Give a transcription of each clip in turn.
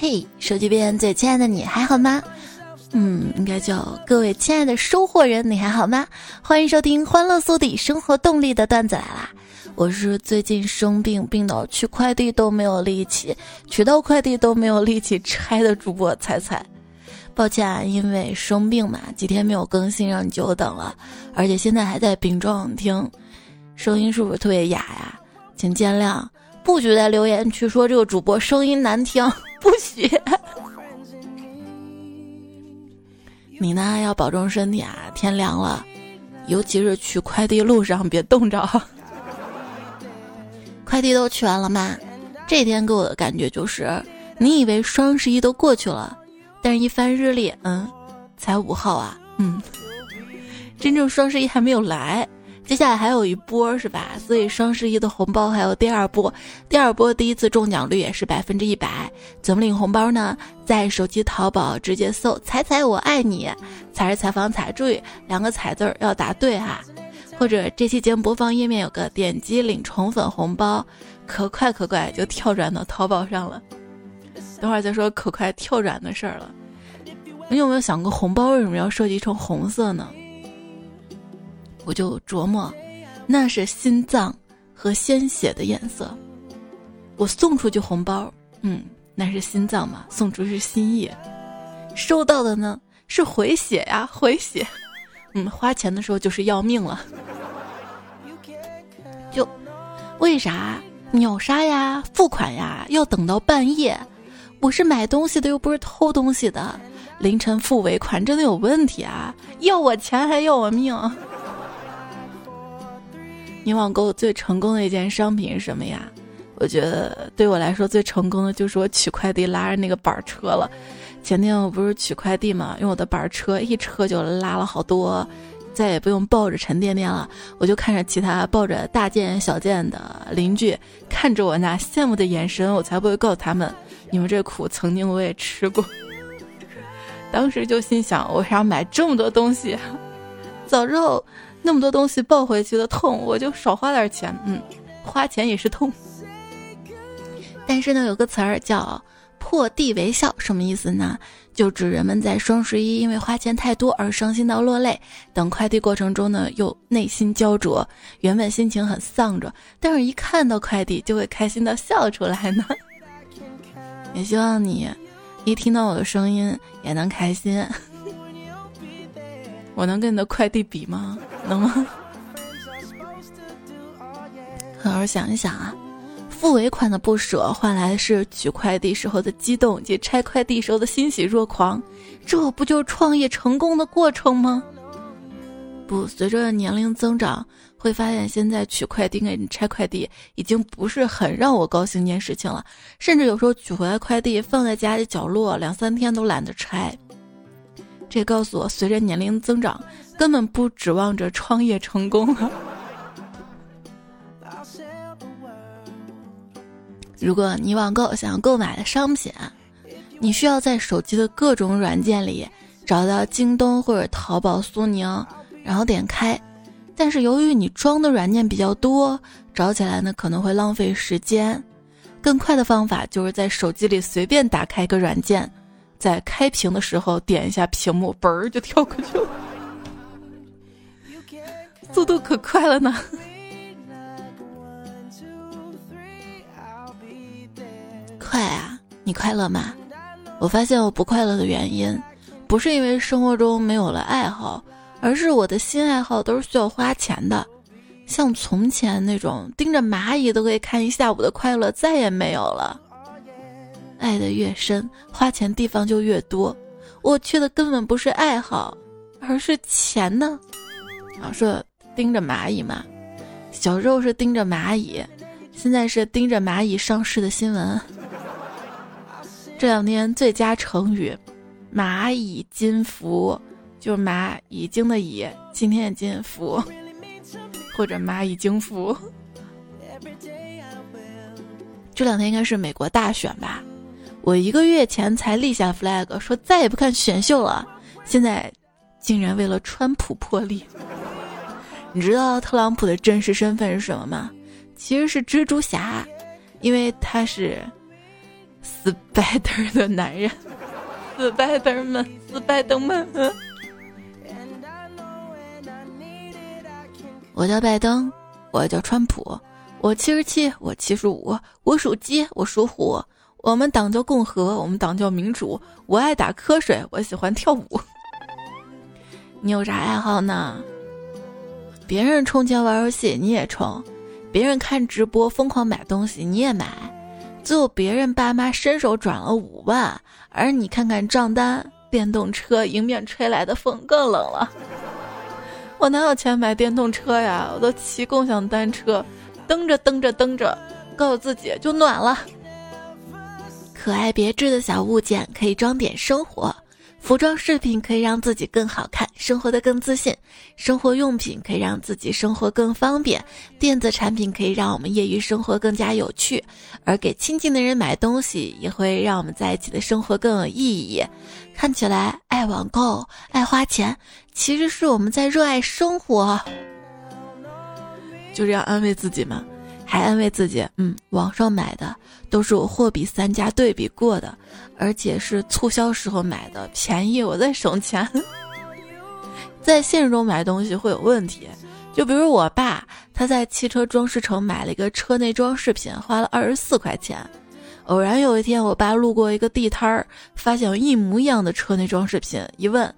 嘿，手机边最亲爱的你还好吗？嗯，应该叫各位亲爱的收货人，你还好吗？欢迎收听《欢乐速递生活动力》的段子来啦！我是最近生病，病到取快递都没有力气，取到快递都没有力气拆的主播彩彩。抱歉啊，因为生病嘛，几天没有更新，让你久等了，而且现在还在病状听，声音是不是特别哑呀？请见谅，不许在留言区说这个主播声音难听，不许。你呢要保重身体啊！天凉了，尤其是取快递路上别冻着。快递都取完了吗？这天给我的感觉就是，你以为双十一都过去了，但是一翻日历，嗯，才五号啊，嗯，真正双十一还没有来。接下来还有一波是吧？所以双十一的红包还有第二波，第二波第一次中奖率也是百分之一百。怎么领红包呢？在手机淘宝直接搜“彩彩我爱你”，采是采访彩，注意两个“彩”字儿要答对哈。或者这期节目播放页面有个点击领宠粉红包，可快可快就跳转到淘宝上了。等会儿再说可快跳转的事儿了。你有没有想过红包为什么要设计成红色呢？我就琢磨，那是心脏和鲜血的颜色。我送出去红包，嗯，那是心脏嘛，送出是心意。收到的呢是回血呀，回血。嗯，花钱的时候就是要命了。就为啥秒杀呀、付款呀要等到半夜？我是买东西的，又不是偷东西的。凌晨付尾款真的有问题啊？要我钱还要我命？你网购最成功的一件商品是什么呀？我觉得对我来说最成功的就是我取快递拉着那个板车了。前天我不是取快递嘛，用我的板车一车就拉了好多，再也不用抱着沉甸甸了。我就看着其他抱着大件小件的邻居，看着我那羡慕的眼神，我才不会告诉他们，你们这苦曾经我也吃过。当时就心想，我啥买这么多东西？早知道。那么多东西抱回去的痛，我就少花点钱。嗯，花钱也是痛。但是呢，有个词儿叫“破涕为笑”，什么意思呢？就指人们在双十一因为花钱太多而伤心到落泪，等快递过程中呢又内心焦灼，原本心情很丧着，但是一看到快递就会开心到笑出来呢。也希望你一听到我的声音也能开心。我能跟你的快递比吗？能吗？好好想一想啊，付尾款的不舍换来的是取快递时候的激动及拆快递时候的欣喜若狂，这不就是创业成功的过程吗？不，随着年龄增长，会发现现在取快递跟拆快递已经不是很让我高兴一件事情了，甚至有时候取回来快递放在家里角落两三天都懒得拆。这告诉我，随着年龄增长，根本不指望着创业成功了。如果你网购想要购买的商品，你需要在手机的各种软件里找到京东或者淘宝、苏宁，然后点开。但是由于你装的软件比较多，找起来呢可能会浪费时间。更快的方法就是在手机里随便打开一个软件。在开屏的时候点一下屏幕，嘣儿就跳过去了，速度可快了呢。快啊！你快乐吗？我发现我不快乐的原因，不是因为生活中没有了爱好，而是我的新爱好都是需要花钱的。像从前那种盯着蚂蚁都可以看一下午的快乐，再也没有了。爱的越深，花钱地方就越多。我缺的根本不是爱好，而是钱呢。啊，说盯着蚂蚁嘛，小时候是盯着蚂蚁，现在是盯着蚂蚁上市的新闻。这两天最佳成语“蚂蚁金服”，就是蚂蚁精的蚁，今天的金服，或者蚂蚁金服。这两天应该是美国大选吧。我一个月前才立下 flag，说再也不看选秀了，现在竟然为了川普破例。你知道特朗普的真实身份是什么吗？其实是蜘蛛侠，因为他是死死白灯的男人，死白灯们，死白灯们。我叫拜登，我叫川普，我七十七，我七十五，我属鸡，我属虎。我们党叫共和，我们党叫民主。我爱打瞌睡，我喜欢跳舞。你有啥爱好呢？别人充钱玩游戏，你也充；别人看直播疯狂买东西，你也买。最后别人爸妈伸手转了五万，而你看看账单，电动车迎面吹来的风更冷了。我哪有钱买电动车呀？我都骑共享单车，蹬着蹬着蹬着，告诉自己就暖了。可爱别致的小物件可以装点生活，服装饰品可以让自己更好看，生活的更自信；生活用品可以让自己生活更方便，电子产品可以让我们业余生活更加有趣。而给亲近的人买东西，也会让我们在一起的生活更有意义。看起来爱网购、爱花钱，其实是我们在热爱生活。就这样安慰自己吗？还安慰自己，嗯，网上买的都是我货比三家对比过的，而且是促销时候买的，便宜我在省钱。在现实中买东西会有问题，就比如我爸，他在汽车装饰城买了一个车内装饰品，花了二十四块钱。偶然有一天，我爸路过一个地摊儿，发现一模一样的车内装饰品，一问，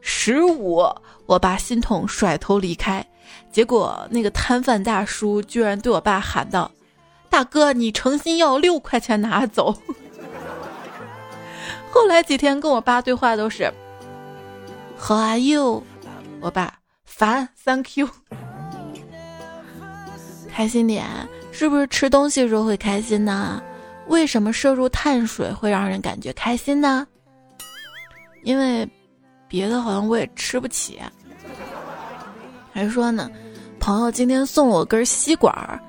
十五，我爸心痛，甩头离开。结果那个摊贩大叔居然对我爸喊道：“大哥，你诚心要六块钱拿走。”后来几天跟我爸对话都是：“How are you？” 我爸烦，Thank you。开心点，是不是吃东西时候会开心呢？为什么摄入碳水会让人感觉开心呢？因为别的好像我也吃不起。还说呢，朋友今天送我根吸管儿。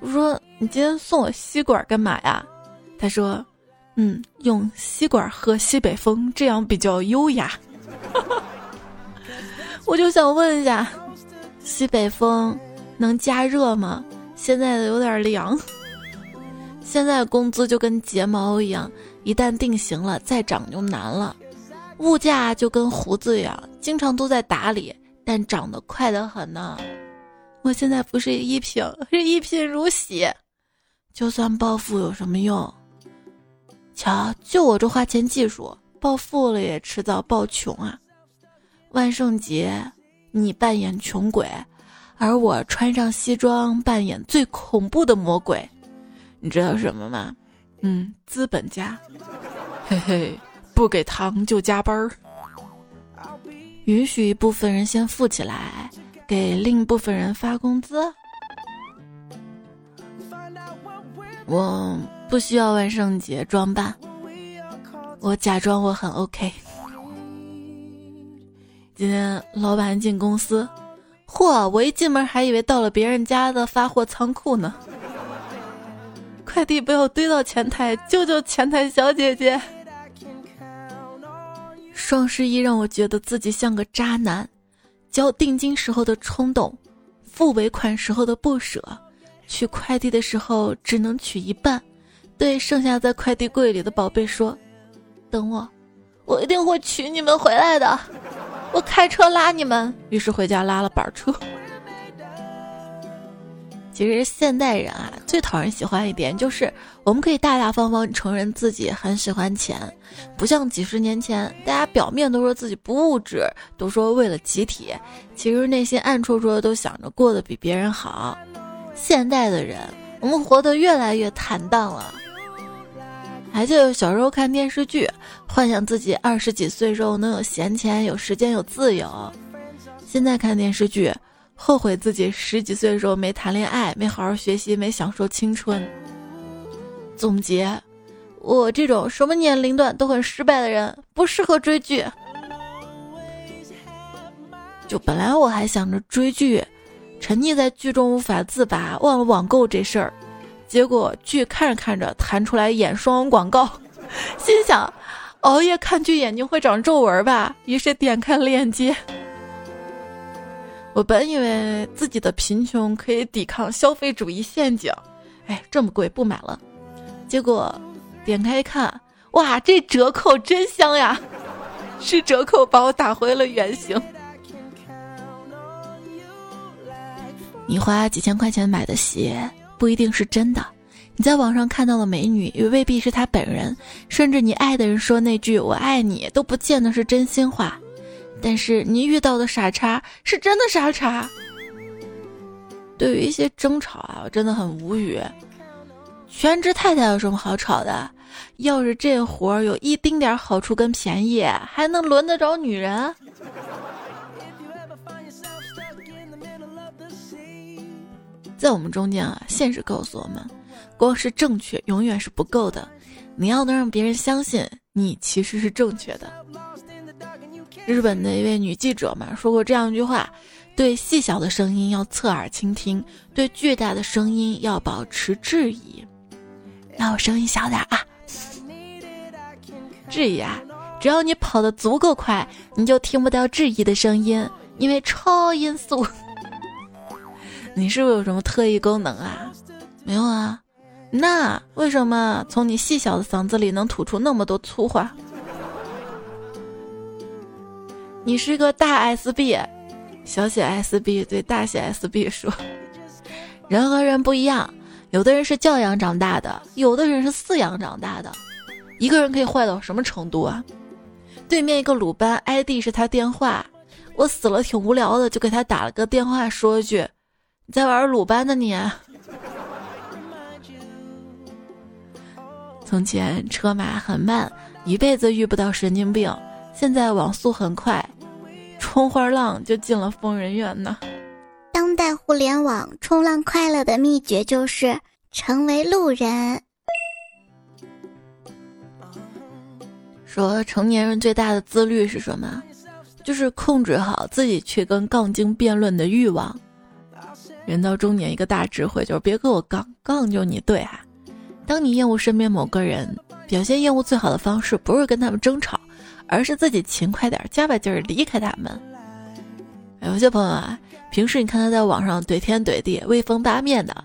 我说你今天送我吸管干嘛呀？他说，嗯，用吸管喝西北风，这样比较优雅。我就想问一下，西北风能加热吗？现在的有点凉。现在工资就跟睫毛一样，一旦定型了，再长就难了。物价就跟胡子一样，经常都在打理。但长得快得很呢，我现在不是一贫，是一贫如洗。就算暴富有什么用？瞧，就我这花钱技术，暴富了也迟早暴穷啊！万圣节你扮演穷鬼，而我穿上西装扮演最恐怖的魔鬼，你知道什么吗？嗯，资本家。嘿嘿，不给糖就加班儿。允许一部分人先富起来，给另一部分人发工资。我不需要万圣节装扮，我假装我很 OK。今天老板进公司，嚯！我一进门还以为到了别人家的发货仓库呢。快递被我堆到前台，救救前台小姐姐！双十一让我觉得自己像个渣男，交定金时候的冲动，付尾款时候的不舍，取快递的时候只能取一半，对剩下在快递柜里的宝贝说：“等我，我一定会娶你们回来的，我开车拉你们。”于是回家拉了板车。其实现代人啊，最讨人喜欢一点就是我们可以大大方方承认自己很喜欢钱，不像几十年前，大家表面都说自己不物质，都说为了集体，其实内心暗戳戳的都想着过得比别人好。现代的人，我们活得越来越坦荡了。还记得小时候看电视剧，幻想自己二十几岁时候能有闲钱、有时间、有自由。现在看电视剧。后悔自己十几岁的时候没谈恋爱，没好好学习，没享受青春。总结，我这种什么年龄段都很失败的人，不适合追剧。就本来我还想着追剧，沉溺在剧中无法自拔，忘了网购这事儿。结果剧看着看着弹出来眼霜广告，心想，熬夜看剧眼睛会长皱纹吧？于是点开了链接。我本以为自己的贫穷可以抵抗消费主义陷阱，哎，这么贵不买了。结果点开一看，哇，这折扣真香呀！是折扣把我打回了原形。你花几千块钱买的鞋不一定是真的，你在网上看到的美女也未必是她本人，甚至你爱的人说那句“我爱你”都不见得是真心话。但是你遇到的傻叉是真的傻叉。对于一些争吵啊，我真的很无语。全职太太有什么好吵的？要是这活儿有一丁点好处跟便宜，还能轮得着女人？在我们中间啊，现实告诉我们，光是正确永远是不够的，你要能让别人相信你其实是正确的。日本的一位女记者嘛，说过这样一句话：对细小的声音要侧耳倾听，对巨大的声音要保持质疑。那我声音小点啊！质疑啊，只要你跑得足够快，你就听不到质疑的声音，因为超音速。你是不是有什么特异功能啊？没有啊？那为什么从你细小的嗓子里能吐出那么多粗话？你是个大 SB，小写 SB 对大写 SB 说：“人和人不一样，有的人是教养长大的，有的人是饲养长大的。一个人可以坏到什么程度啊？对面一个鲁班 ID 是他电话，我死了挺无聊的，就给他打了个电话，说一句。”你在玩鲁班呢？你。从前车马很慢，一辈子遇不到神经病。现在网速很快，冲花浪就进了疯人院呢。当代互联网冲浪快乐的秘诀就是成为路人。说成年人最大的自律是什么？就是控制好自己去跟杠精辩论的欲望。人到中年，一个大智慧就是别跟我杠，杠就你对哈。当你厌恶身边某个人，表现厌恶最好的方式不是跟他们争吵，而是自己勤快点，加把劲儿离开他们。有些朋友啊，平时你看他在网上怼天怼地、威风八面的，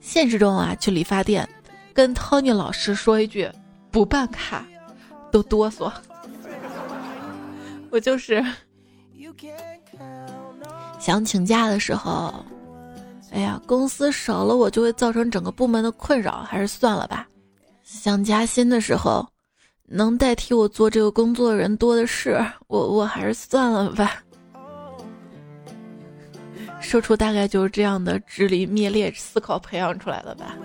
现实中啊去理发店，跟 Tony 老师说一句不办卡，都哆嗦。我就是想请假的时候。哎呀，公司少了我就会造成整个部门的困扰，还是算了吧。想加薪的时候，能代替我做这个工作的人多的是，我我还是算了吧。说出大概就是这样的支离灭裂思考培养出来的吧。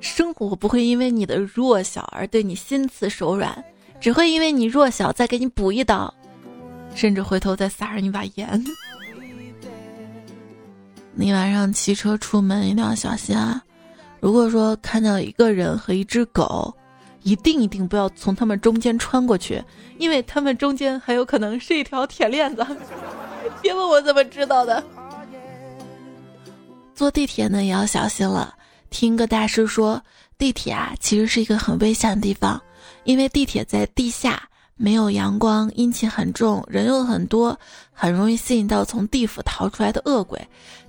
生活不会因为你的弱小而对你心慈手软，只会因为你弱小再给你补一刀，甚至回头再撒上一把盐。你晚上骑车出门一定要小心啊！如果说看到一个人和一只狗，一定一定不要从他们中间穿过去，因为他们中间很有可能是一条铁链子。别问我怎么知道的。坐地铁呢也要小心了。听个大师说，地铁啊其实是一个很危险的地方，因为地铁在地下。没有阳光，阴气很重，人又很多，很容易吸引到从地府逃出来的恶鬼。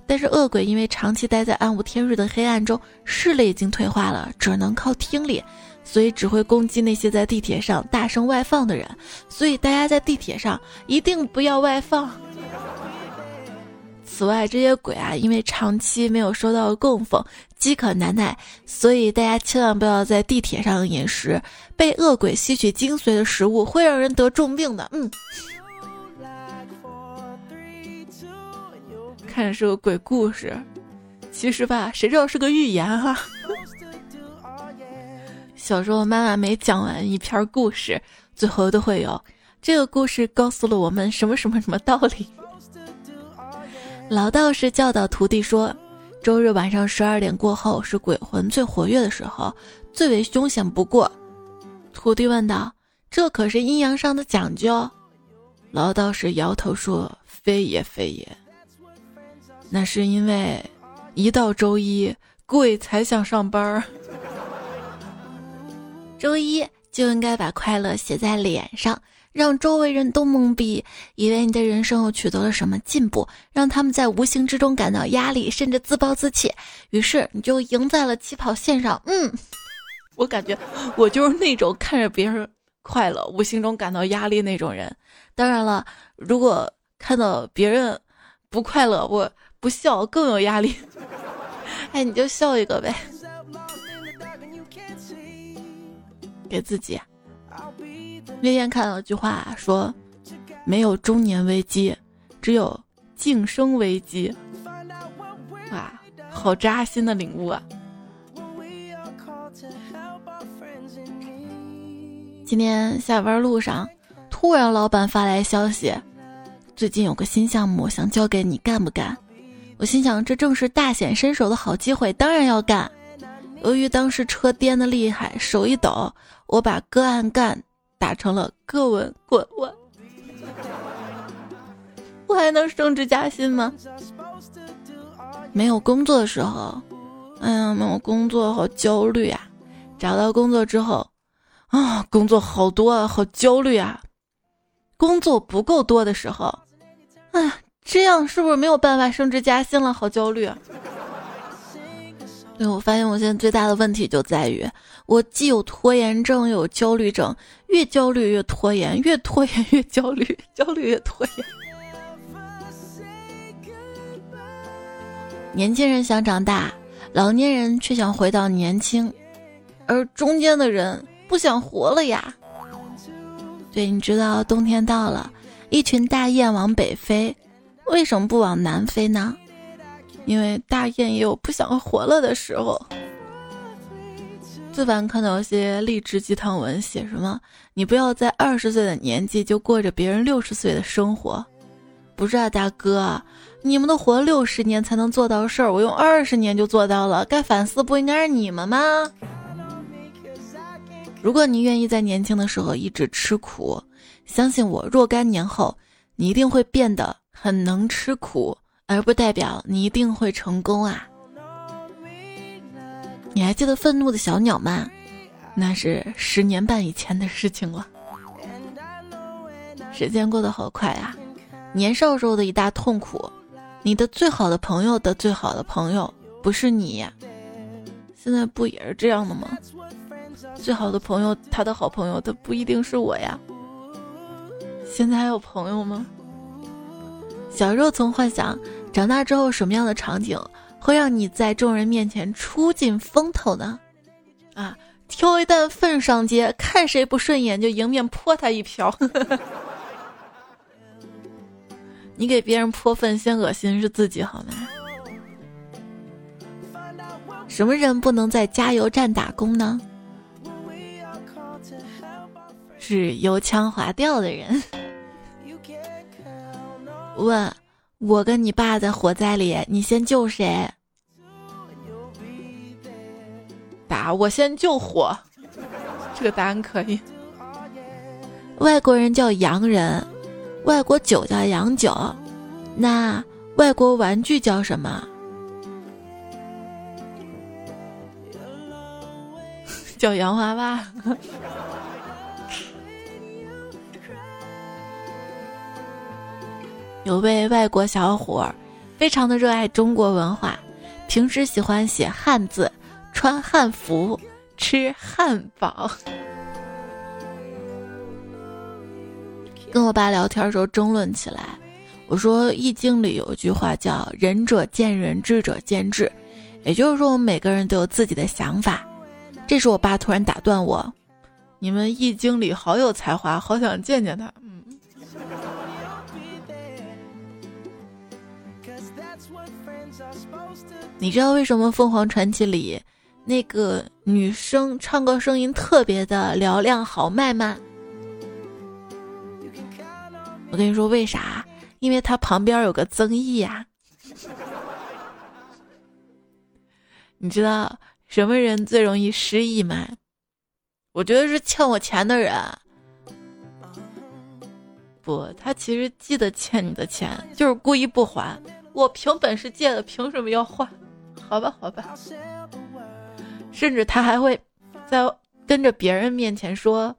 但是恶鬼因为长期待在暗无天日的黑暗中，视力已经退化了，只能靠听力，所以只会攻击那些在地铁上大声外放的人。所以大家在地铁上一定不要外放。此外，这些鬼啊，因为长期没有收到供奉，饥渴难耐，所以大家千万不要在地铁上饮食。被恶鬼吸取精髓的食物会让人得重病的。嗯，看着是个鬼故事，其实吧，谁知道是个预言哈。小时候妈妈每讲完一篇故事，最后都会有这个故事告诉了我们什么什么什么道理。老道士教导徒弟说：“周日晚上十二点过后是鬼魂最活跃的时候，最为凶险不过。”徒弟问道：“这可是阴阳上的讲究？”老道士摇头说：“非也非也，那是因为一到周一，鬼才想上班儿。周一就应该把快乐写在脸上。”让周围人都懵逼，以为你的人生又取得了什么进步，让他们在无形之中感到压力，甚至自暴自弃。于是你就赢在了起跑线上。嗯，我感觉我就是那种看着别人快乐，无形中感到压力那种人。当然了，如果看到别人不快乐，我不笑更有压力。哎，你就笑一个呗，给自己。那天看到一句话说：“没有中年危机，只有晋升危机。”哇，好扎心的领悟啊！今天下班路上，突然老板发来消息，最近有个新项目想交给你，干不干？我心想，这正是大显身手的好机会，当然要干。由于当时车颠的厉害，手一抖，我把“个案干”打成了“个文滚稳”。我还能升职加薪吗？没有工作的时候，哎呀，没有工作好焦虑啊！找到工作之后。啊，工作好多啊，好焦虑啊！工作不够多的时候，哎，这样是不是没有办法升职加薪了？好焦虑啊！我发现我现在最大的问题就在于，我既有拖延症又有焦虑症，越焦虑越拖延，越拖延越焦虑，焦虑越拖延。年轻人想长大，老年人却想回到年轻，而中间的人。不想活了呀！对，你知道冬天到了，一群大雁往北飞，为什么不往南飞呢？因为大雁也有不想活了的时候。最烦看到一些励志鸡汤文，写什么“你不要在二十岁的年纪就过着别人六十岁的生活”。不是啊，大哥，你们都活六十年才能做到事儿，我用二十年就做到了，该反思不应该是你们吗？如果你愿意在年轻的时候一直吃苦，相信我，若干年后你一定会变得很能吃苦，而不代表你一定会成功啊！你还记得愤怒的小鸟吗？那是十年半以前的事情了。时间过得好快啊！年少时候的一大痛苦，你的最好的朋友的最好的朋友不是你，现在不也是这样的吗？最好的朋友，他的好朋友，他不一定是我呀。现在还有朋友吗？小时候曾幻想，长大之后什么样的场景会让你在众人面前出尽风头呢？啊，挑一担粪上街，看谁不顺眼就迎面泼他一瓢。你给别人泼粪，先恶心是自己好吗？什么人不能在加油站打工呢？是油腔滑调的人。问，我跟你爸在火灾里，你先救谁？答，我先救火。这个答案可以。外国人叫洋人，外国酒叫洋酒，那外国玩具叫什么？叫洋娃娃。有位外国小伙，非常的热爱中国文化，平时喜欢写汉字、穿汉服、吃汉堡。跟我爸聊天的时候争论起来，我说《易经》里有一句话叫“仁者见仁，智者见智”，也就是说我们每个人都有自己的想法。这时我爸突然打断我：“你们《易经》里好有才华，好想见见他。”嗯你知道为什么《凤凰传奇》里那个女生唱歌声音特别的嘹亮豪迈吗？我跟你说为啥？因为她旁边有个曾毅呀。你知道什么人最容易失忆吗？我觉得是欠我钱的人。不，他其实记得欠你的钱，就是故意不还。我凭本事借的，凭什么要还？好吧，好吧。甚至他还会在跟着别人面前说：“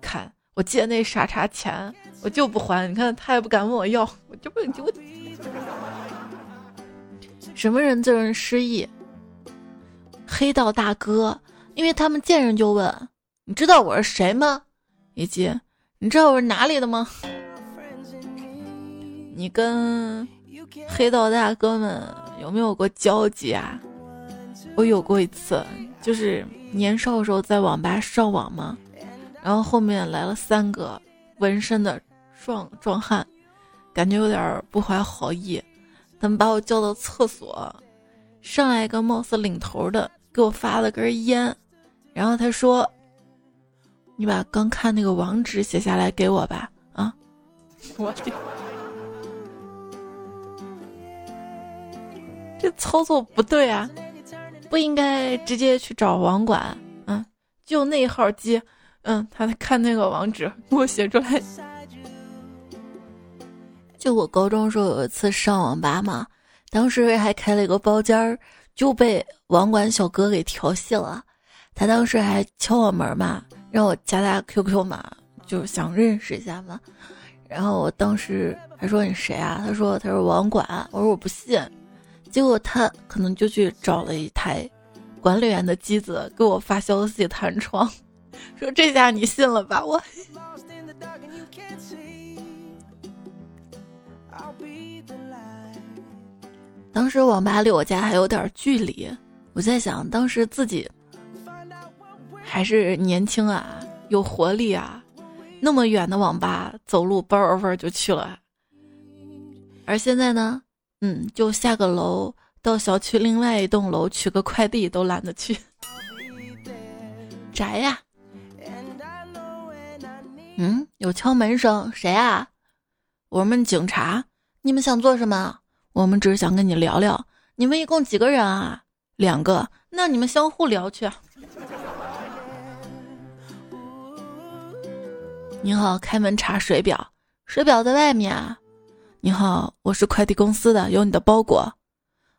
看我借那傻叉钱，我就不还。你看他也不敢问我要，我就不就什么人最容易失忆？黑道大哥因为他们见人就问：“你知道我是谁吗？”以及“你知道我是哪里的吗？”你跟黑道大哥们有没有过交集啊？我有过一次，就是年少的时候在网吧上网嘛，然后后面来了三个纹身的壮壮汉，感觉有点不怀好意，他们把我叫到厕所，上来一个貌似领头的给我发了根烟，然后他说：“你把刚看那个网址写下来给我吧。”啊，我的。这操作不对啊，不应该直接去找网管，嗯，就那号机，嗯，他看那个网址给我写出来。就我高中时候有一次上网吧嘛，当时还开了一个包间儿，就被网管小哥给调戏了。他当时还敲我门嘛，让我加他 QQ 嘛，就想认识一下嘛。然后我当时还说你谁啊？他说他是网管。我说我不信。结果他可能就去找了一台管理员的机子给我发消息弹窗，说这下你信了吧？我当时网吧离我家还有点距离，我在想当时自己还是年轻啊，有活力啊，那么远的网吧走路嘣儿嘣就去了，而现在呢？嗯，就下个楼到小区另外一栋楼取个快递都懒得去，宅呀。嗯，有敲门声，谁啊？我们警察，你们想做什么？我们只是想跟你聊聊。你们一共几个人啊？两个，那你们相互聊去。你好，开门查水表，水表在外面啊。你好，我是快递公司的，有你的包裹。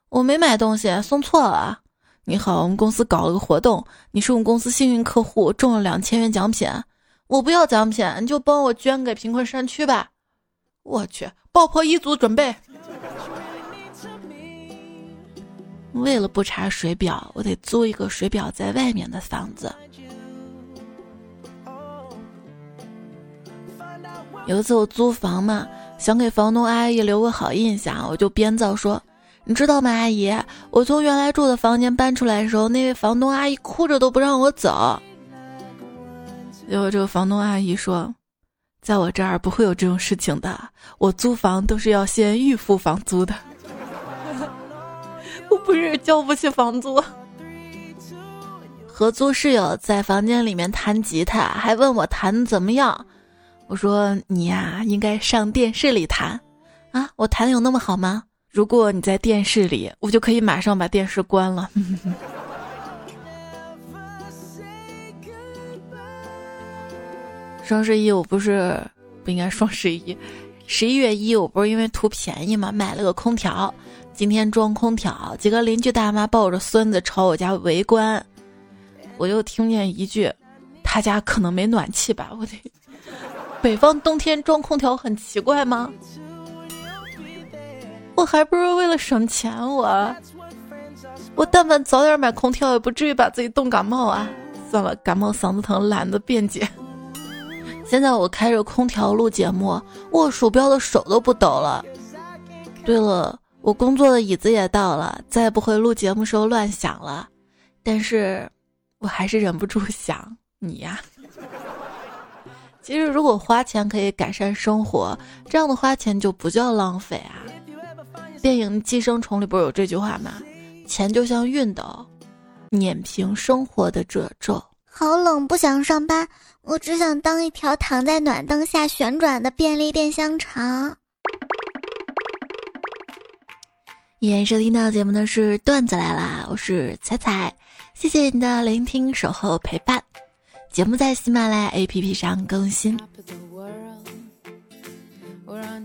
我没买东西，送错了。你好，我们公司搞了个活动，你是我们公司幸运客户，中了两千元奖品。我不要奖品，你就帮我捐给贫困山区吧。我去，爆破一组准备。为了不查水表，我得租一个水表在外面的房子。有一次我租房嘛。想给房东阿姨留个好印象，我就编造说：“你知道吗，阿姨？我从原来住的房间搬出来的时候，那位房东阿姨哭着都不让我走。”结果这个房东阿姨说：“在我这儿不会有这种事情的，我租房都是要先预付房租的。”我不是交不起房租。合租室友在房间里面弹吉他，还问我弹的怎么样。我说你呀，应该上电视里弹，啊，我弹的有那么好吗？如果你在电视里，我就可以马上把电视关了。双十一我不是不应该双十一，十一月一我不是因为图便宜嘛，买了个空调，今天装空调，几个邻居大妈抱着孙子朝我家围观，我又听见一句，他家可能没暖气吧，我得。北方冬天装空调很奇怪吗？我还不是为了省钱，我我但凡早点买空调，也不至于把自己冻感冒啊！算了，感冒嗓子疼，懒得辩解。现在我开着空调录节目，握鼠标的手都不抖了。对了，我工作的椅子也到了，再也不会录节目时候乱想了。但是，我还是忍不住想你呀。其实，如果花钱可以改善生活，这样的花钱就不叫浪费啊。电影《寄生虫》里不是有这句话吗？钱就像熨斗，碾平生活的褶皱。好冷，不想上班，我只想当一条躺在暖灯下旋转的便利店香肠。依然收听到节目的是段子来啦，我是彩彩，谢谢你的聆听、守候、陪伴。节目在喜马拉雅 APP 上更新，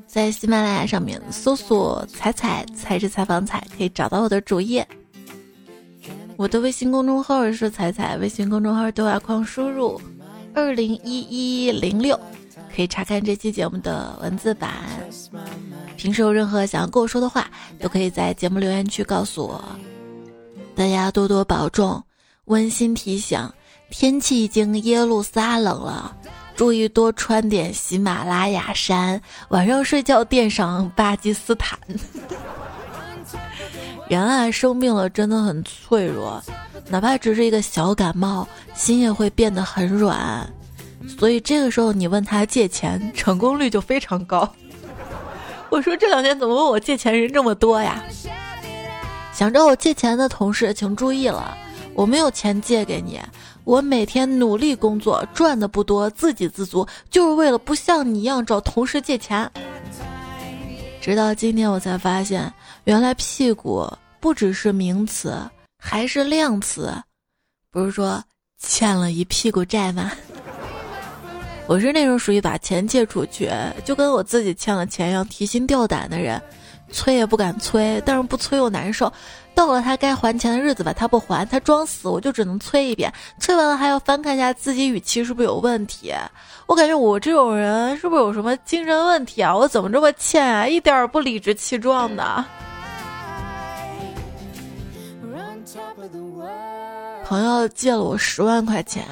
在喜马拉雅上面搜索“彩彩彩是采访彩”，可以找到我的主页。我的微信公众号是彩彩，微信公众号对话框输入“二零一一零六”，可以查看这期节目的文字版。平时有任何想要跟我说的话，都可以在节目留言区告诉我。大家多多保重。温馨提醒：天气已经耶路撒冷了，注意多穿点喜马拉雅山，晚上睡觉垫上巴基斯坦。人啊，生病了真的很脆弱，哪怕只是一个小感冒，心也会变得很软。所以这个时候你问他借钱，成功率就非常高。我说这两天怎么问我借钱人这么多呀？想找我借钱的同事请注意了，我没有钱借给你，我每天努力工作，赚的不多，自给自足，就是为了不像你一样找同事借钱。直到今天我才发现，原来屁股不只是名词，还是量词。不是说欠了一屁股债吗？我是那种属于把钱借出去，就跟我自己欠了钱一样提心吊胆的人，催也不敢催，但是不催又难受。到了他该还钱的日子吧，他不还，他装死，我就只能催一遍。催完了还要翻看一下自己语气是不是有问题。我感觉我这种人是不是有什么精神问题啊？我怎么这么欠啊？一点儿不理直气壮的。朋友借了我十万块钱。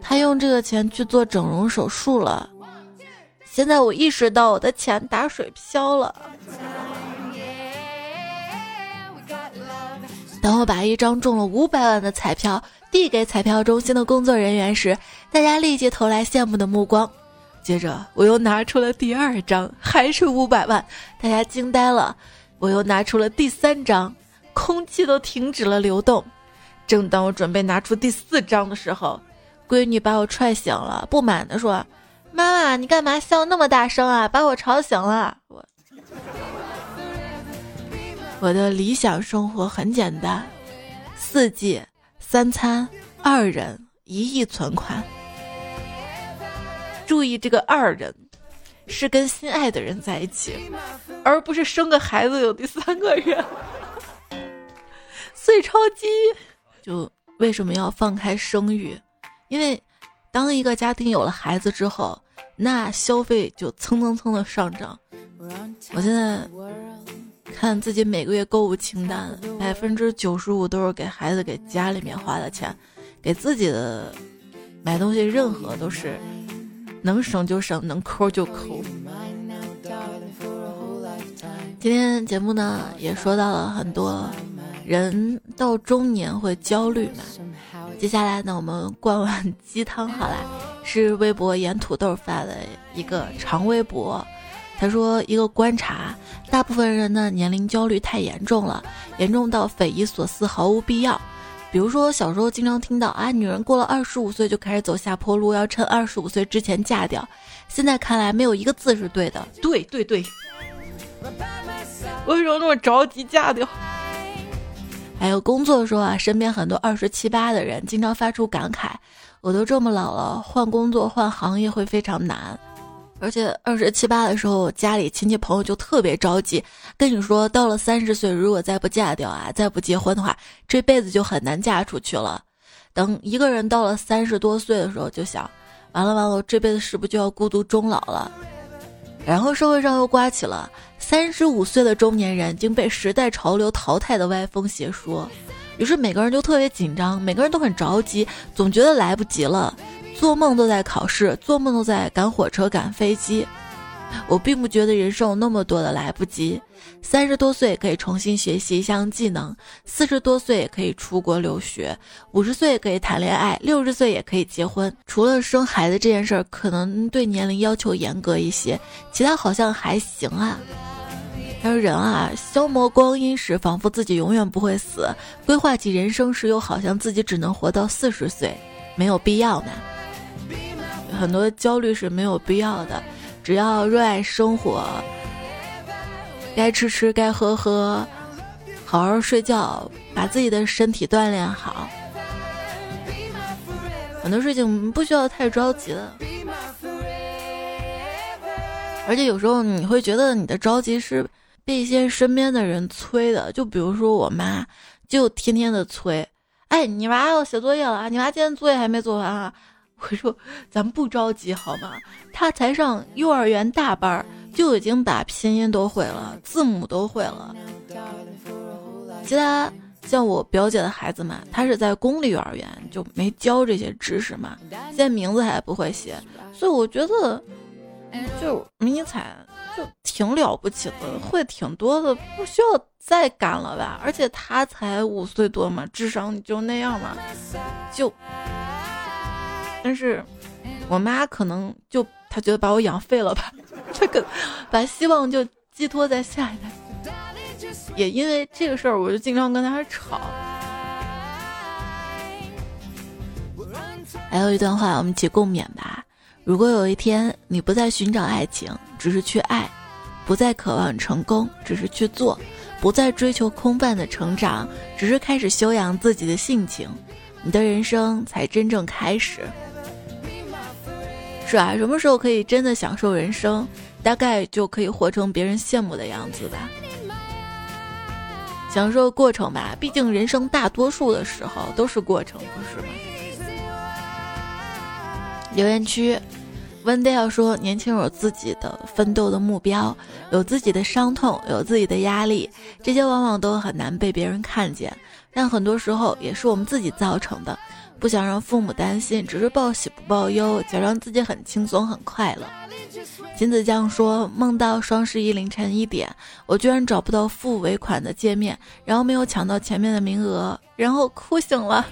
他用这个钱去做整容手术了，现在我意识到我的钱打水漂了。当我把一张中了五百万的彩票递给彩票中心的工作人员时，大家立即投来羡慕的目光。接着我又拿出了第二张，还是五百万，大家惊呆了。我又拿出了第三张，空气都停止了流动。正当我准备拿出第四张的时候，闺女把我踹醒了，不满地说：“妈妈，你干嘛笑那么大声啊？把我吵醒了。”我我的理想生活很简单：四季三餐，二人一亿存款。注意，这个二人是跟心爱的人在一起，而不是生个孩子有第三个人。碎钞机，就为什么要放开生育？因为，当一个家庭有了孩子之后，那消费就蹭蹭蹭的上涨。我现在看自己每个月购物清单，百分之九十五都是给孩子、给家里面花的钱，给自己的买东西，任何都是能省就省，能抠就抠。今天节目呢，也说到了很多人到中年会焦虑嘛。接下来呢，我们灌碗鸡汤好了，是微博盐土豆发的一个长微博。他说，一个观察，大部分人的年龄焦虑太严重了，严重到匪夷所思，毫无必要。比如说，小时候经常听到啊，女人过了二十五岁就开始走下坡路，要趁二十五岁之前嫁掉。现在看来，没有一个字是对的。对对对，为什么那么着急嫁掉？还有工作的时候啊，身边很多二十七八的人经常发出感慨：“我都这么老了，换工作换行业会非常难。”而且二十七八的时候，家里亲戚朋友就特别着急，跟你说到了三十岁，如果再不嫁掉啊，再不结婚的话，这辈子就很难嫁出去了。等一个人到了三十多岁的时候，就想：完了完了，我这辈子是不是就要孤独终老了？然后社会上又刮起了三十五岁的中年人已经被时代潮流淘汰的歪风邪说，于是每个人就特别紧张，每个人都很着急，总觉得来不及了，做梦都在考试，做梦都在赶火车、赶飞机。我并不觉得人生有那么多的来不及。三十多岁可以重新学习一项技能，四十多岁可以出国留学，五十岁可以谈恋爱，六十岁也可以结婚。除了生孩子这件事儿，可能对年龄要求严格一些，其他好像还行啊。但是人啊，消磨光阴时仿佛自己永远不会死，规划起人生时又好像自己只能活到四十岁，没有必要呢。很多焦虑是没有必要的。只要热爱生活，该吃吃，该喝喝，好好睡觉，把自己的身体锻炼好。很多事情不需要太着急了，而且有时候你会觉得你的着急是被一些身边的人催的，就比如说我妈，就天天的催，哎，你娃要写作业了啊，你娃今天作业还没做完啊。我说，咱不着急好吗？他才上幼儿园大班，就已经把拼音都会了，字母都会了，其他像我表姐的孩子嘛，他是在公立幼儿园，就没教这些知识嘛，现在名字还不会写，所以我觉得，就迷彩就挺了不起的，会挺多的，不需要再干了吧？而且他才五岁多嘛，智商就那样嘛，就，但是我妈可能就她觉得把我养废了吧，这个把希望就寄托在下一代。也因为这个事儿，我就经常跟他吵。还有一段话，我们一起共勉吧。如果有一天你不再寻找爱情，只是去爱；不再渴望成功，只是去做；不再追求空泛的成长，只是开始修养自己的性情，你的人生才真正开始。是啊，什么时候可以真的享受人生？大概就可以活成别人羡慕的样子吧。享受过程吧，毕竟人生大多数的时候都是过程，不是吗？留言区，温迪要说：年轻有自己的奋斗的目标，有自己的伤痛，有自己的压力，这些往往都很难被别人看见，但很多时候也是我们自己造成的。不想让父母担心，只是报喜不报忧，假装自己很轻松很快乐。金子酱说：“梦到双十一凌晨一点，我居然找不到付尾款的界面，然后没有抢到前面的名额，然后哭醒了。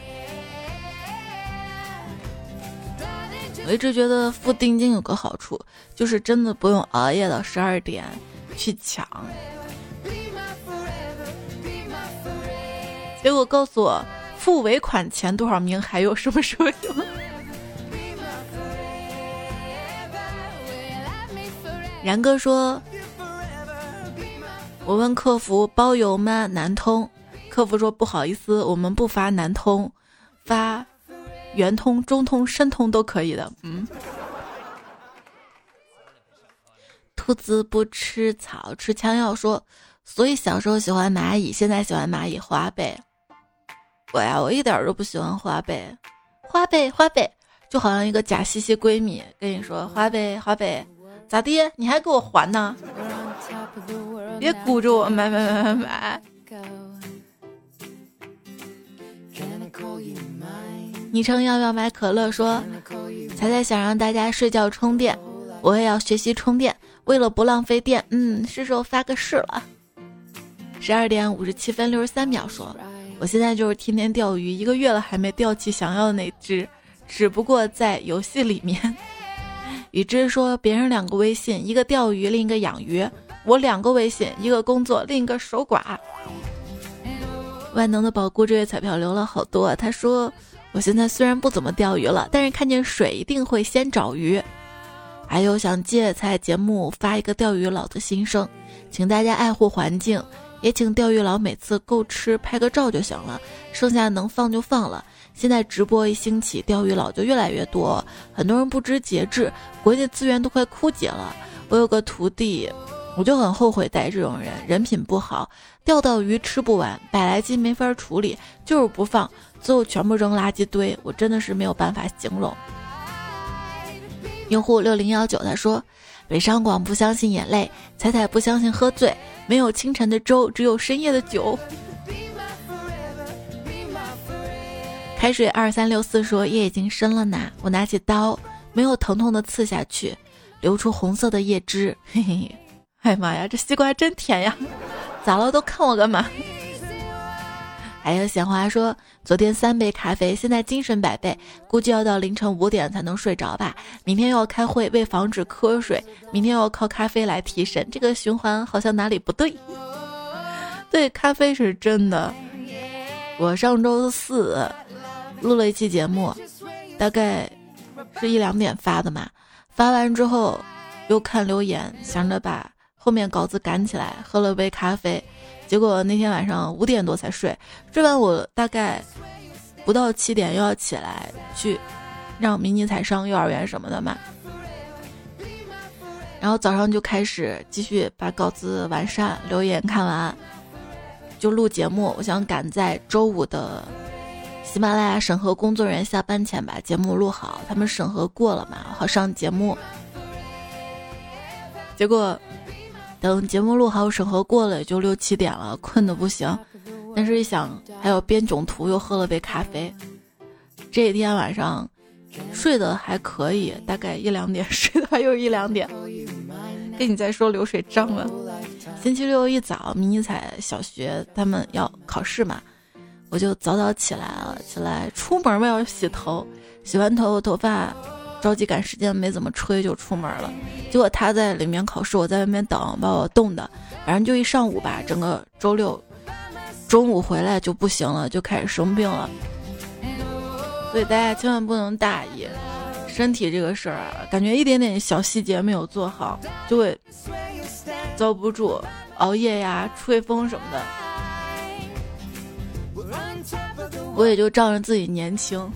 我一直觉得付定金有个好处，就是真的不用熬夜到十二点去抢。结果告诉我，付尾款前多少名，还有什么什么？” 然哥说：“我问客服包邮吗？南通，客服说不好意思，我们不发南通，发圆通、中通、申通都可以的。”嗯。兔子不吃草，吃枪药。说，所以小时候喜欢蚂蚁，现在喜欢蚂蚁花呗。我呀，我一点都不喜欢花呗，花呗花呗，就好像一个假兮兮闺蜜跟你说花呗花呗。咋的？你还给我还呢？别鼓着我买买买买买！昵称要不要买可乐？说彩彩想让大家睡觉充电，我也要学习充电。为了不浪费电，嗯，是时候发个誓了。十二点五十七分六十三秒，说我现在就是天天钓鱼，一个月了还没钓起想要的那只，只不过在游戏里面。与之说，别人两个微信，一个钓鱼，另一个养鱼；我两个微信，一个工作，另一个守寡。万能的宝姑这月彩票留了好多。他说：“我现在虽然不怎么钓鱼了，但是看见水一定会先找鱼。”还有想借彩节目发一个钓鱼佬的心声，请大家爱护环境，也请钓鱼佬每次够吃拍个照就行了，剩下能放就放了。现在直播一兴起，钓鱼佬就越来越多，很多人不知节制，国际资源都快枯竭了。我有个徒弟，我就很后悔带这种人，人品不好，钓到鱼吃不完，百来斤没法处理，就是不放，最后全部扔垃圾堆，我真的是没有办法形容。用户六零幺九他说：“北上广不相信眼泪，彩彩不相信喝醉，没有清晨的粥，只有深夜的酒。”开水二三六四说夜已经深了呢，我拿起刀，没有疼痛的刺下去，流出红色的叶汁。嘿嘿，哎妈呀，这西瓜真甜呀！咋了？都看我干嘛？还有闲话说，昨天三杯咖啡，现在精神百倍，估计要到凌晨五点才能睡着吧。明天又要开会，为防止瞌睡，明天又要靠咖啡来提神，这个循环好像哪里不对。对，咖啡是真的。我上周四。录了一期节目，大概是一两点发的嘛。发完之后又看留言，想着把后面稿子赶起来，喝了杯咖啡。结果那天晚上五点多才睡，睡完我大概不到七点又要起来去让迷你彩上幼儿园什么的嘛。然后早上就开始继续把稿子完善，留言看完就录节目。我想赶在周五的。喜马拉雅审核工作人员下班前把节目录好，他们审核过了嘛，好上节目。结果等节目录好、审核过了，也就六七点了，困得不行。但是一想还有编囧图，又喝了杯咖啡，这一天晚上睡得还可以，大概一两点 睡的，又是一两点。跟你在说流水账了。星期六一早，迷你彩小学他们要考试嘛，我就早早起来了，起来出门嘛要洗头，洗完头头发着急赶时间，没怎么吹就出门了。结果他在里面考试，我在外面等，把我冻的，反正就一上午吧，整个周六中午回来就不行了，就开始生病了。所以大家千万不能大意。身体这个事儿啊，感觉一点点小细节没有做好，就会遭不住熬夜呀、吹风什么的。我也就仗着自己年轻。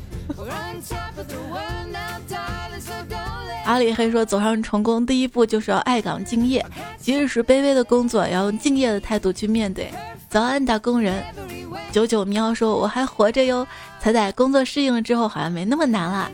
阿里黑说：“走上成功第一步就是要爱岗敬业，即使是卑微的工作，也要用敬业的态度去面对。”早安，打工人。九九喵说：“我还活着哟。”彩彩工作适应了之后，好像没那么难了。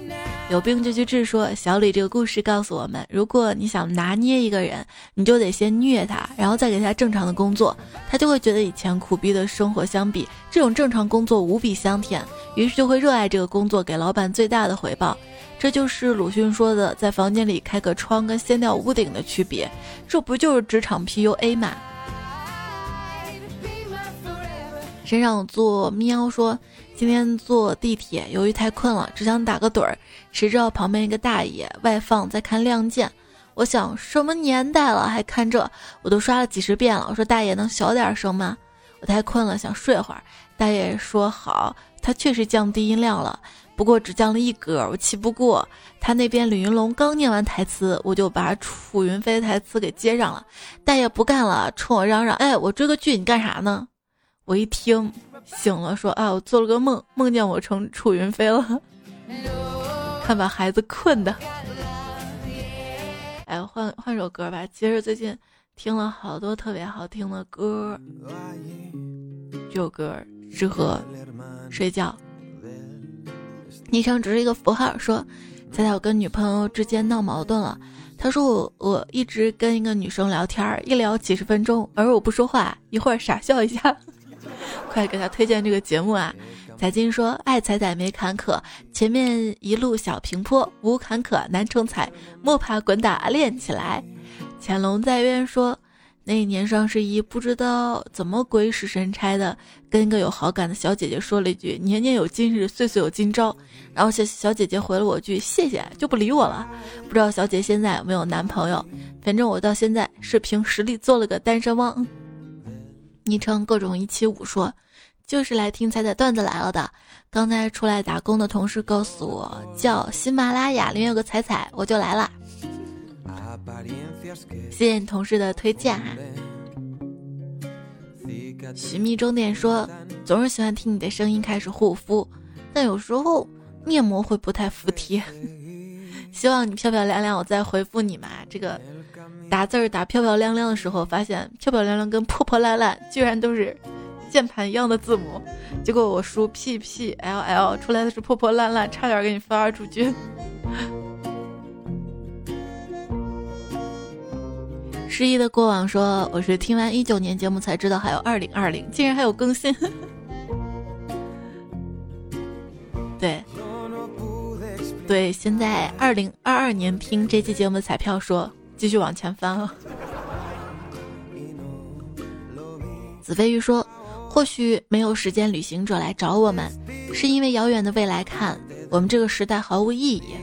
有病就去治。说小李这个故事告诉我们：如果你想拿捏一个人，你就得先虐他，然后再给他正常的工作，他就会觉得以前苦逼的生活相比，这种正常工作无比香甜，于是就会热爱这个工作，给老板最大的回报。这就是鲁迅说的，在房间里开个窗跟掀掉屋顶的区别。这不就是职场 PUA 吗？身上做喵说。今天坐地铁，由于太困了，只想打个盹儿。谁知道旁边一个大爷外放在看《亮剑》，我想什么年代了还看这？我都刷了几十遍了。我说大爷能小点声吗？我太困了，想睡会儿。大爷说好，他确实降低音量了，不过只降了一格，我气不过。他那边李云龙刚念完台词，我就把楚云飞台词给接上了。大爷不干了，冲我嚷嚷：“哎，我追个剧，你干啥呢？”我一听。醒了，说啊，我做了个梦，梦见我成楚云飞了，看把孩子困的。哎，换换首歌吧。其实最近听了好多特别好听的歌，这首歌适合睡觉。昵称只是一个符号，说猜猜我跟女朋友之间闹矛盾了。他说我我一直跟一个女生聊天，一聊几十分钟，而我不说话，一会儿傻笑一下。快给他推荐这个节目啊！彩金说：“爱彩彩没坎坷，前面一路小平坡，无坎坷难成才，莫怕滚打练起来。”潜龙在渊说：“那一年双十一，不知道怎么鬼使神差的，跟一个有好感的小姐姐说了一句‘年年有今日，岁岁有今朝’，然后小小姐姐回了我句‘谢谢’，就不理我了。不知道小姐现在有没有男朋友？反正我到现在是凭实力做了个单身汪。”昵称各种一七五说，就是来听彩彩段子来了的。刚才出来打工的同事告诉我，叫喜马拉雅里面有个彩彩，我就来了。谢谢你同事的推荐哈。寻觅终点说，总是喜欢听你的声音开始护肤，但有时候面膜会不太服帖。希望你漂漂亮亮，我再回复你嘛。这个。打字儿打漂漂亮亮的时候，发现漂漂亮亮跟破破烂烂居然都是键盘一样的字母，结果我输 P P L L 出来的是破破烂烂，差点给你发出去。失忆的过往说：“我是听完一九年节目才知道还有二零二零，竟然还有更新。”对，对，现在二零二二年听这期节目的彩票说。继续往前翻了。子飞鱼说：“或许没有时间旅行者来找我们，是因为遥远的未来看我们这个时代毫无意义。”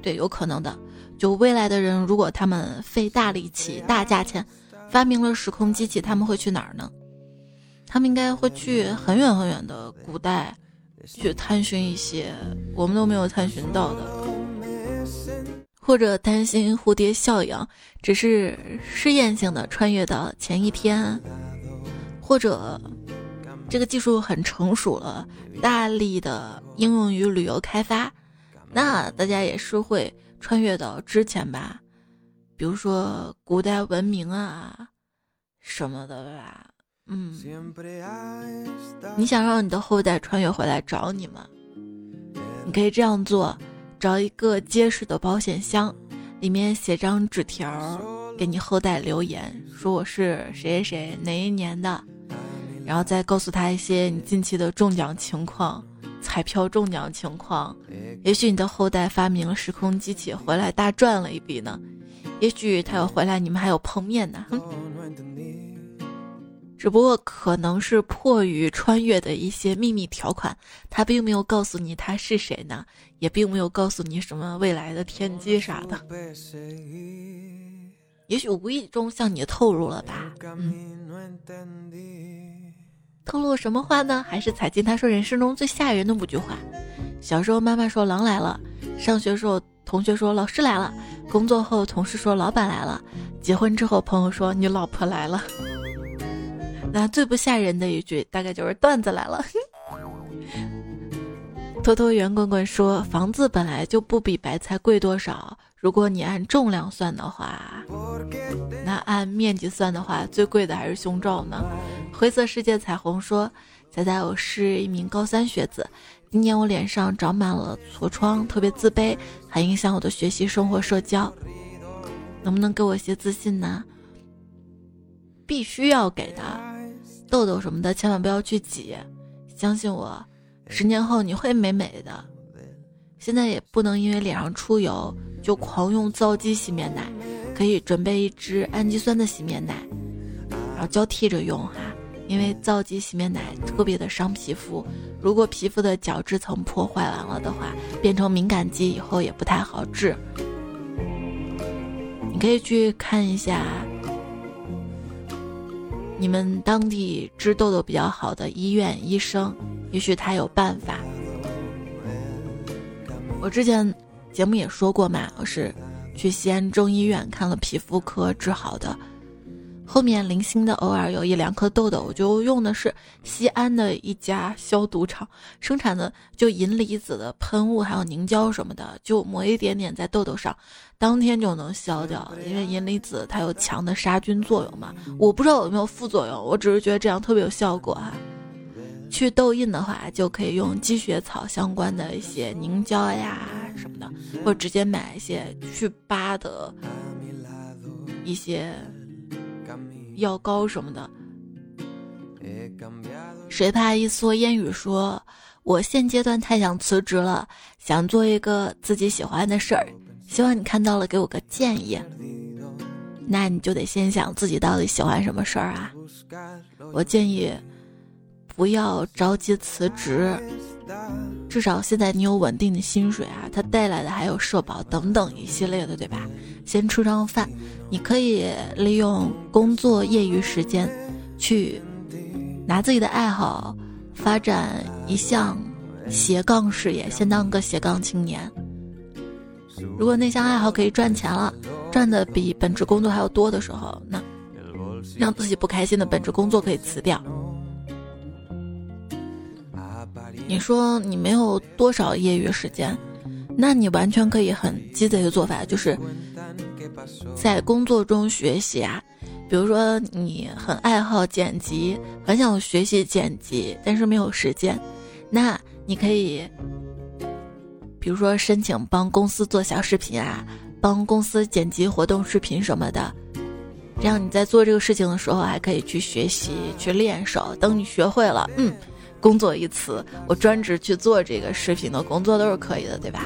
对，有可能的。就未来的人，如果他们费大力气、大价钱发明了时空机器，他们会去哪儿呢？他们应该会去很远很远的古代，去探寻一些我们都没有探寻到的。或者担心蝴蝶效应，只是试验性的穿越到前一天，或者这个技术很成熟了，大力的应用于旅游开发，那大家也是会穿越到之前吧，比如说古代文明啊什么的吧，嗯，你想让你的后代穿越回来找你吗？你可以这样做。找一个结实的保险箱，里面写张纸条，给你后代留言，说我是谁谁谁哪一年的，然后再告诉他一些你近期的中奖情况、彩票中奖情况。也许你的后代发明了时空机器，回来大赚了一笔呢。也许他要回来，你们还有碰面呢。只不过可能是迫于穿越的一些秘密条款，他并没有告诉你他是谁呢，也并没有告诉你什么未来的天机啥的。也许无意中向你透露了吧。嗯，透露什么话呢？还是踩进他说人生中最吓人的五句话。小时候妈妈说狼来了，上学时候同学说老师来了，工作后同事说老板来了，结婚之后朋友说你老婆来了。那最不吓人的一句，大概就是段子来了。偷偷圆滚滚说，房子本来就不比白菜贵多少，如果你按重量算的话，那按面积算的话，最贵的还是胸罩呢。灰色世界彩虹说，仔仔，我是一名高三学子，今年我脸上长满了痤疮，特别自卑，还影响我的学习、生活、社交，能不能给我一些自信呢？必须要给的。痘痘什么的千万不要去挤，相信我，十年后你会美美的。现在也不能因为脸上出油就狂用皂基洗面奶，可以准备一支氨基酸的洗面奶，然后交替着用哈。因为皂基洗面奶特别的伤皮肤，如果皮肤的角质层破坏完了的话，变成敏感肌以后也不太好治。你可以去看一下。你们当地治痘痘比较好的医院医生，也许他有办法。我之前节目也说过嘛，我是去西安中医院看了皮肤科治好的。后面零星的偶尔有一两颗痘痘，我就用的是西安的一家消毒厂生产的，就银离子的喷雾，还有凝胶什么的，就抹一点点在痘痘上，当天就能消掉。因为银离子它有强的杀菌作用嘛，我不知道有没有副作用，我只是觉得这样特别有效果哈。去痘印的话，就可以用积雪草相关的一些凝胶呀什么的，或者直接买一些去疤的一些。药膏什么的，谁怕一蓑烟雨说：“我现阶段太想辞职了，想做一个自己喜欢的事儿，希望你看到了给我个建议。”那你就得先想自己到底喜欢什么事儿啊！我建议不要着急辞职，至少现在你有稳定的薪水啊，它带来的还有社保等等一系列的，对吧？先吃上饭。你可以利用工作业余时间，去拿自己的爱好发展一项斜杠事业，先当个斜杠青年。如果那项爱好可以赚钱了，赚的比本职工作还要多的时候，那让自己不开心的本职工作可以辞掉。你说你没有多少业余时间，那你完全可以很鸡贼的做法，就是。在工作中学习啊，比如说你很爱好剪辑，很想学习剪辑，但是没有时间，那你可以，比如说申请帮公司做小视频啊，帮公司剪辑活动视频什么的，这样你在做这个事情的时候还可以去学习去练手，等你学会了，嗯，工作一词，我专职去做这个视频的工作都是可以的，对吧？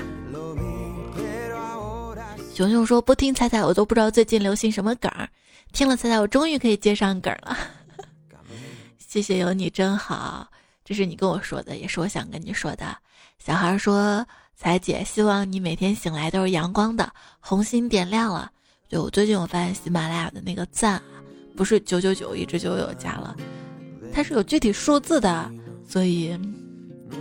熊熊说：“不听彩彩，我都不知道最近流行什么梗儿。听了彩彩，我终于可以接上梗了。谢谢有你真好，这是你跟我说的，也是我想跟你说的。小孩说：彩姐，希望你每天醒来都是阳光的，红心点亮了。对我最近我发现喜马拉雅的那个赞啊，不是九九九一直就有加了，它是有具体数字的，所以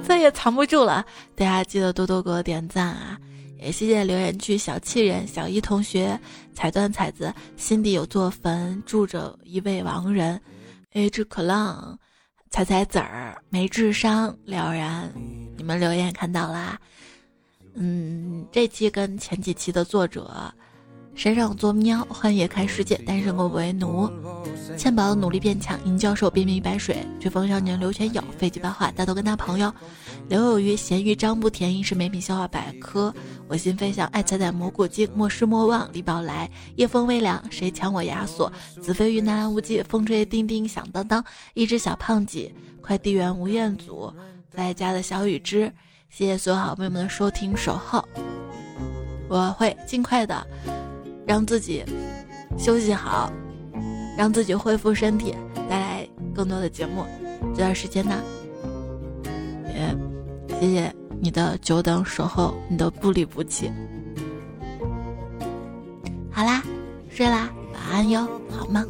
再也藏不住了。大家记得多多给我点赞啊！”也谢谢留言区小气人小一同学，彩断彩子心底有座坟，住着一位亡人。H 可浪，彩彩子儿没智商了然，你们留言看到啦。嗯，这期跟前几期的作者谁让我做喵？幻夜看世界，单身狗为奴。欠宝努力变强，银教授便明白水，飓风少年刘全友，飞机八话，大头跟他朋友刘有余，咸鱼张不甜，应是美品笑话百科。我心飞翔，爱踩踩蘑菇精，莫失莫忘，李宝来，夜风微凉，谁抢我亚索？子非鱼南来无忌，风吹叮叮响当当，一只小胖鸡，快递员吴彦祖，在家的小雨之，谢谢所有好朋友们的收听守候，我会尽快的让自己休息好，让自己恢复身体，带来更多的节目。这段时间呢，也谢谢你的久等守候，你的不离不弃。好啦，睡啦，晚安哟，好梦。